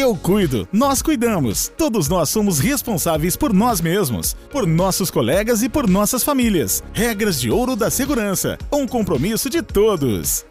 Eu cuido, nós cuidamos. Todos nós somos responsáveis por nós mesmos, por nossos colegas e por nossas famílias. Regras de ouro da segurança. Um compromisso de todos.